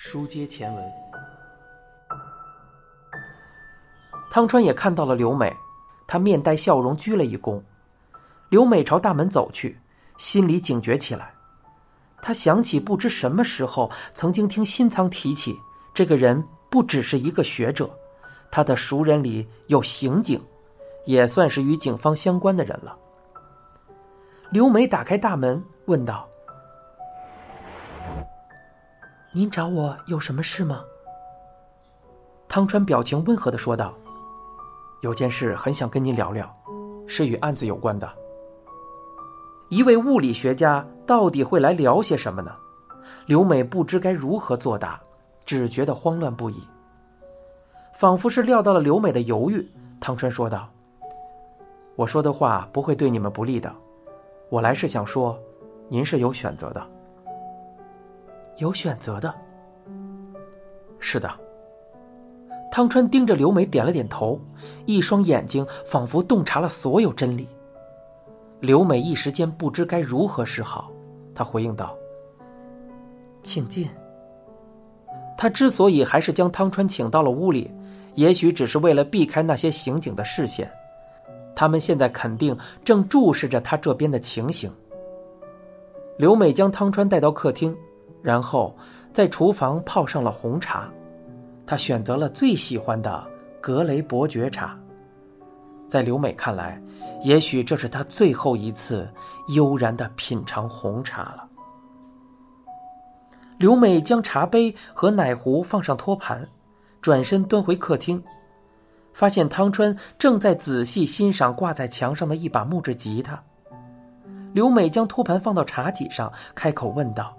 书接前文，汤川也看到了刘美，他面带笑容鞠了一躬。刘美朝大门走去，心里警觉起来。他想起不知什么时候曾经听新仓提起，这个人不只是一个学者，他的熟人里有刑警，也算是与警方相关的人了。刘美打开大门，问道：“您找我有什么事吗？”汤川表情温和的说道：“有件事很想跟您聊聊，是与案子有关的。一位物理学家到底会来聊些什么呢？”刘美不知该如何作答，只觉得慌乱不已。仿佛是料到了刘美的犹豫，汤川说道：“我说的话不会对你们不利的。我来是想说，您是有选择的。有选择的。是的。”汤川盯着刘美，点了点头，一双眼睛仿佛洞察了所有真理。刘美一时间不知该如何是好，她回应道：“请进。”他之所以还是将汤川请到了屋里，也许只是为了避开那些刑警的视线，他们现在肯定正注视着他这边的情形。刘美将汤川带到客厅，然后在厨房泡上了红茶。他选择了最喜欢的格雷伯爵茶，在刘美看来，也许这是他最后一次悠然的品尝红茶了。刘美将茶杯和奶壶放上托盘，转身端回客厅，发现汤川正在仔细欣赏挂在墙上的一把木质吉他。刘美将托盘放到茶几上，开口问道：“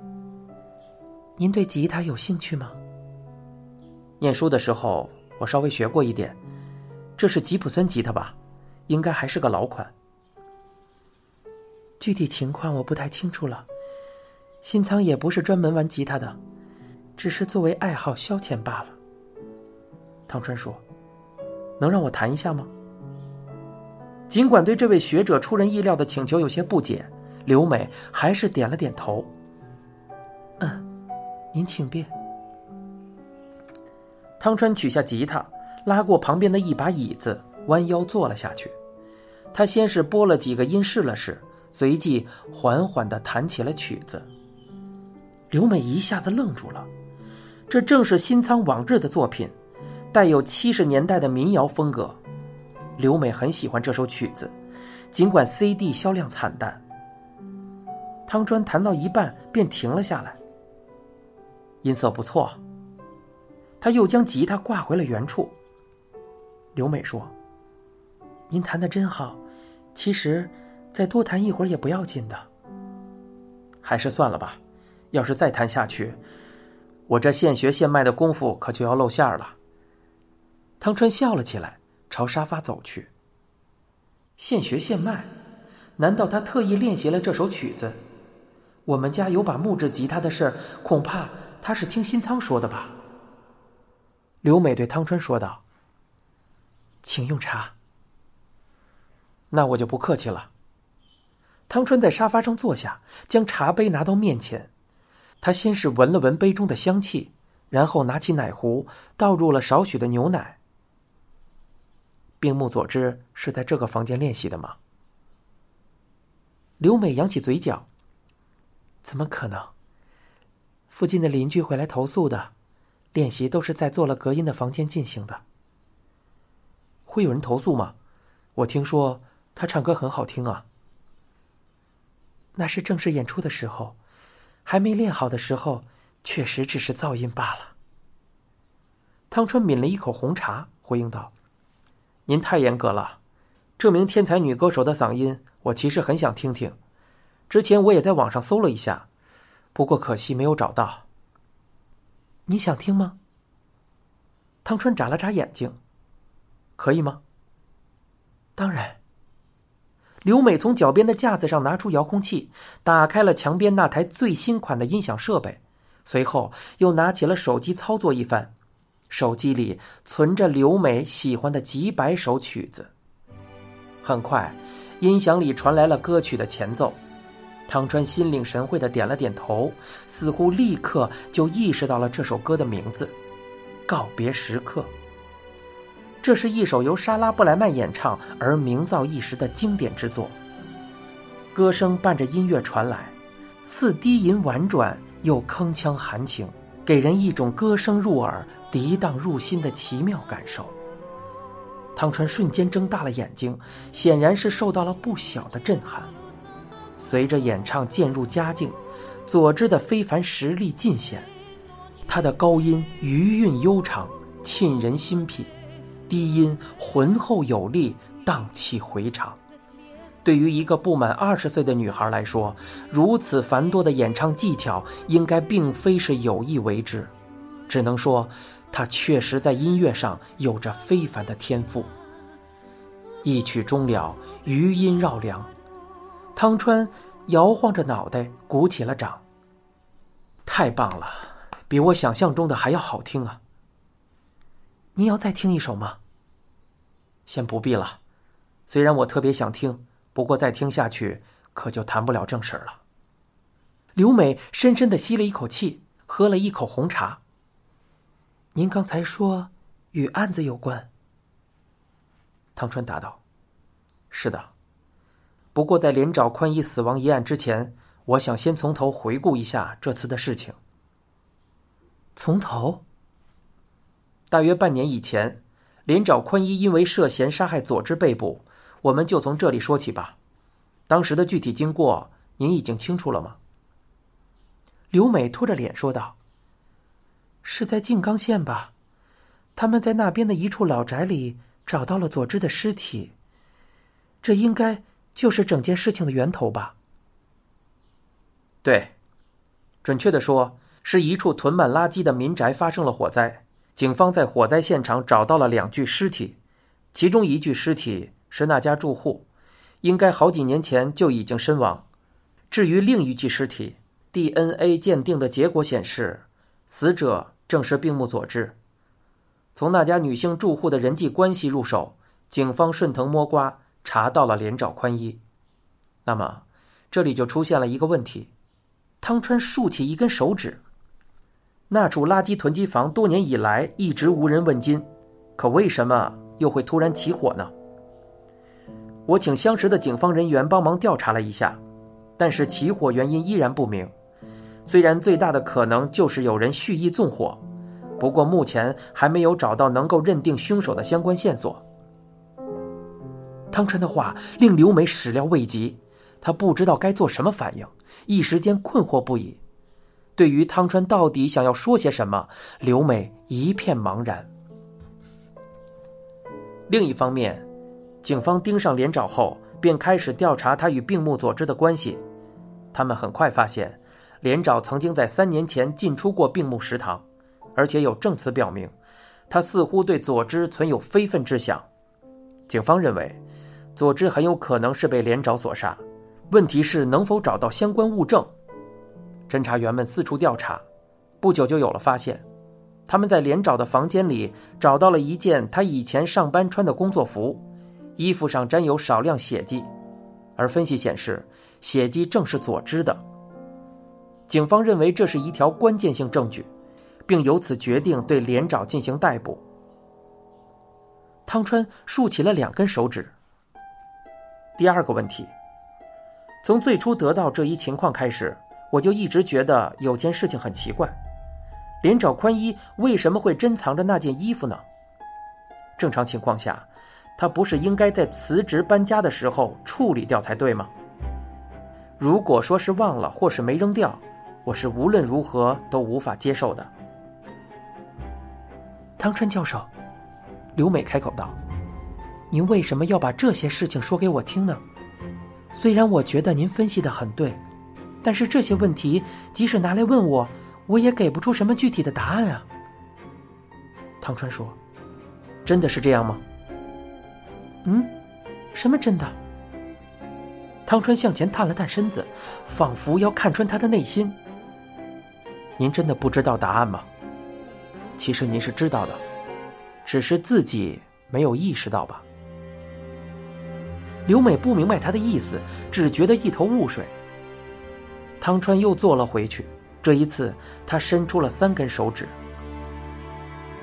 您对吉他有兴趣吗？”念书的时候，我稍微学过一点。这是吉普森吉他吧？应该还是个老款。具体情况我不太清楚了。新仓也不是专门玩吉他的，只是作为爱好消遣罢了。汤川说：“能让我弹一下吗？”尽管对这位学者出人意料的请求有些不解，刘美还是点了点头。“，您请便。”汤川取下吉他，拉过旁边的一把椅子，弯腰坐了下去。他先是拨了几个音试了试，随即缓缓的弹起了曲子。刘美一下子愣住了，这正是新仓往日的作品，带有七十年代的民谣风格。刘美很喜欢这首曲子，尽管 CD 销量惨淡。汤川弹到一半便停了下来，音色不错。他又将吉他挂回了原处。刘美说：“您弹的真好，其实再多弹一会儿也不要紧的。还是算了吧，要是再弹下去，我这现学现卖的功夫可就要露馅儿了。”汤川笑了起来，朝沙发走去。现学现卖？难道他特意练习了这首曲子？我们家有把木质吉他的事儿，恐怕他是听新仓说的吧。刘美对汤川说道：“请用茶。”那我就不客气了。汤川在沙发上坐下，将茶杯拿到面前。他先是闻了闻杯中的香气，然后拿起奶壶倒入了少许的牛奶。冰木佐之是在这个房间练习的吗？刘美扬起嘴角：“怎么可能？附近的邻居会来投诉的。”练习都是在做了隔音的房间进行的。会有人投诉吗？我听说他唱歌很好听啊。那是正式演出的时候，还没练好的时候，确实只是噪音罢了。汤川抿了一口红茶，回应道：“您太严格了。这名天才女歌手的嗓音，我其实很想听听。之前我也在网上搜了一下，不过可惜没有找到。”你想听吗？汤川眨了眨眼睛，可以吗？当然。刘美从脚边的架子上拿出遥控器，打开了墙边那台最新款的音响设备，随后又拿起了手机操作一番。手机里存着刘美喜欢的几百首曲子。很快，音响里传来了歌曲的前奏，汤川心领神会的点了点头，似乎立刻就意识到了这首歌的名字《告别时刻》。这是一首由莎拉布莱曼演唱而名噪一时的经典之作。歌声伴着音乐传来，似低吟婉转，又铿锵含情，给人一种歌声入耳、涤荡入心的奇妙感受。汤川瞬间睁大了眼睛，显然是受到了不小的震撼。随着演唱渐入佳境，佐之的非凡实力尽显。他的高音余韵悠长，沁人心脾；低音浑厚有力，荡气回肠。对于一个不满二十岁的女孩来说，如此繁多的演唱技巧，应该并非是有意为之。只能说，她确实在音乐上有着非凡的天赋。一曲终了，余音绕梁。汤川摇晃着脑袋，鼓起了掌。太棒了，比我想象中的还要好听啊！你要再听一首吗？先不必了，虽然我特别想听，不过再听下去可就谈不了正事了。刘美深深的吸了一口气，喝了一口红茶。您刚才说与案子有关？汤川答道：“是的。”不过，在连长宽一死亡一案之前，我想先从头回顾一下这次的事情。从头。大约半年以前，连长宽一因为涉嫌杀害佐之被捕，我们就从这里说起吧。当时的具体经过，您已经清楚了吗？刘美拖着脸说道：“是在静冈县吧？他们在那边的一处老宅里找到了佐之的尸体。这应该……”就是整件事情的源头吧。对，准确的说，是一处囤满垃圾的民宅发生了火灾。警方在火灾现场找到了两具尸体，其中一具尸体是那家住户，应该好几年前就已经身亡。至于另一具尸体，DNA 鉴定的结果显示，死者正是病木佐治。从那家女性住户的人际关系入手，警方顺藤摸瓜。查到了连长宽一，那么这里就出现了一个问题。汤川竖起一根手指，那处垃圾囤积房多年以来一直无人问津，可为什么又会突然起火呢？我请相识的警方人员帮忙调查了一下，但是起火原因依然不明。虽然最大的可能就是有人蓄意纵火，不过目前还没有找到能够认定凶手的相关线索。汤川的话令刘美始料未及，她不知道该做什么反应，一时间困惑不已。对于汤川到底想要说些什么，刘美一片茫然。另一方面，警方盯上连长后，便开始调查他与病木佐之的关系。他们很快发现，连长曾经在三年前进出过病木食堂，而且有证词表明，他似乎对佐之存有非分之想。警方认为。佐之很有可能是被连长所杀，问题是能否找到相关物证？侦查员们四处调查，不久就有了发现。他们在连长的房间里找到了一件他以前上班穿的工作服，衣服上沾有少量血迹，而分析显示，血迹正是佐之的。警方认为这是一条关键性证据，并由此决定对连长进行逮捕。汤川竖起了两根手指。第二个问题，从最初得到这一情况开始，我就一直觉得有件事情很奇怪：连长宽一为什么会珍藏着那件衣服呢？正常情况下，他不是应该在辞职搬家的时候处理掉才对吗？如果说是忘了或是没扔掉，我是无论如何都无法接受的。汤川教授，刘美开口道。您为什么要把这些事情说给我听呢？虽然我觉得您分析的很对，但是这些问题即使拿来问我，我也给不出什么具体的答案啊。汤川说：“真的是这样吗？”“嗯，什么真的？”汤川向前探了探身子，仿佛要看穿他的内心。“您真的不知道答案吗？其实您是知道的，只是自己没有意识到吧。”刘美不明白他的意思，只觉得一头雾水。汤川又坐了回去，这一次他伸出了三根手指。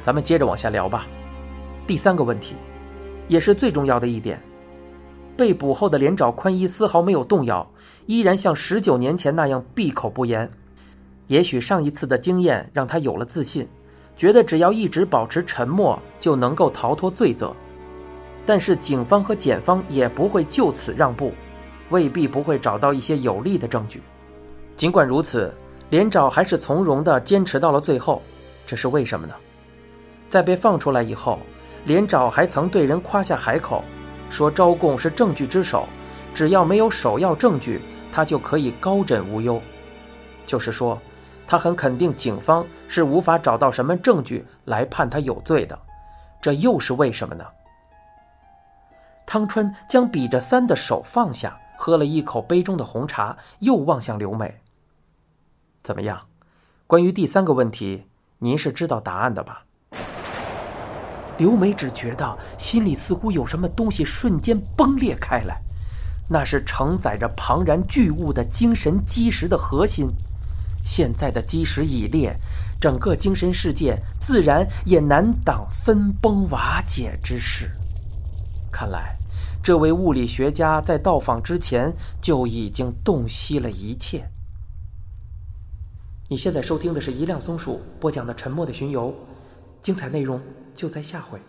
咱们接着往下聊吧。第三个问题，也是最重要的一点，被捕后的连长宽一丝毫没有动摇，依然像十九年前那样闭口不言。也许上一次的经验让他有了自信，觉得只要一直保持沉默就能够逃脱罪责。但是警方和检方也不会就此让步，未必不会找到一些有利的证据。尽管如此，连长还是从容地坚持到了最后。这是为什么呢？在被放出来以后，连长还曾对人夸下海口，说招供是证据之首，只要没有首要证据，他就可以高枕无忧。就是说，他很肯定警方是无法找到什么证据来判他有罪的。这又是为什么呢？汤川将比着三的手放下，喝了一口杯中的红茶，又望向刘美。怎么样？关于第三个问题，您是知道答案的吧？刘美只觉得心里似乎有什么东西瞬间崩裂开来，那是承载着庞然巨物的精神基石的核心。现在的基石已裂，整个精神世界自然也难挡分崩瓦解之势。看来，这位物理学家在到访之前就已经洞悉了一切。你现在收听的是一辆松鼠播讲的《沉默的巡游》，精彩内容。就在下回。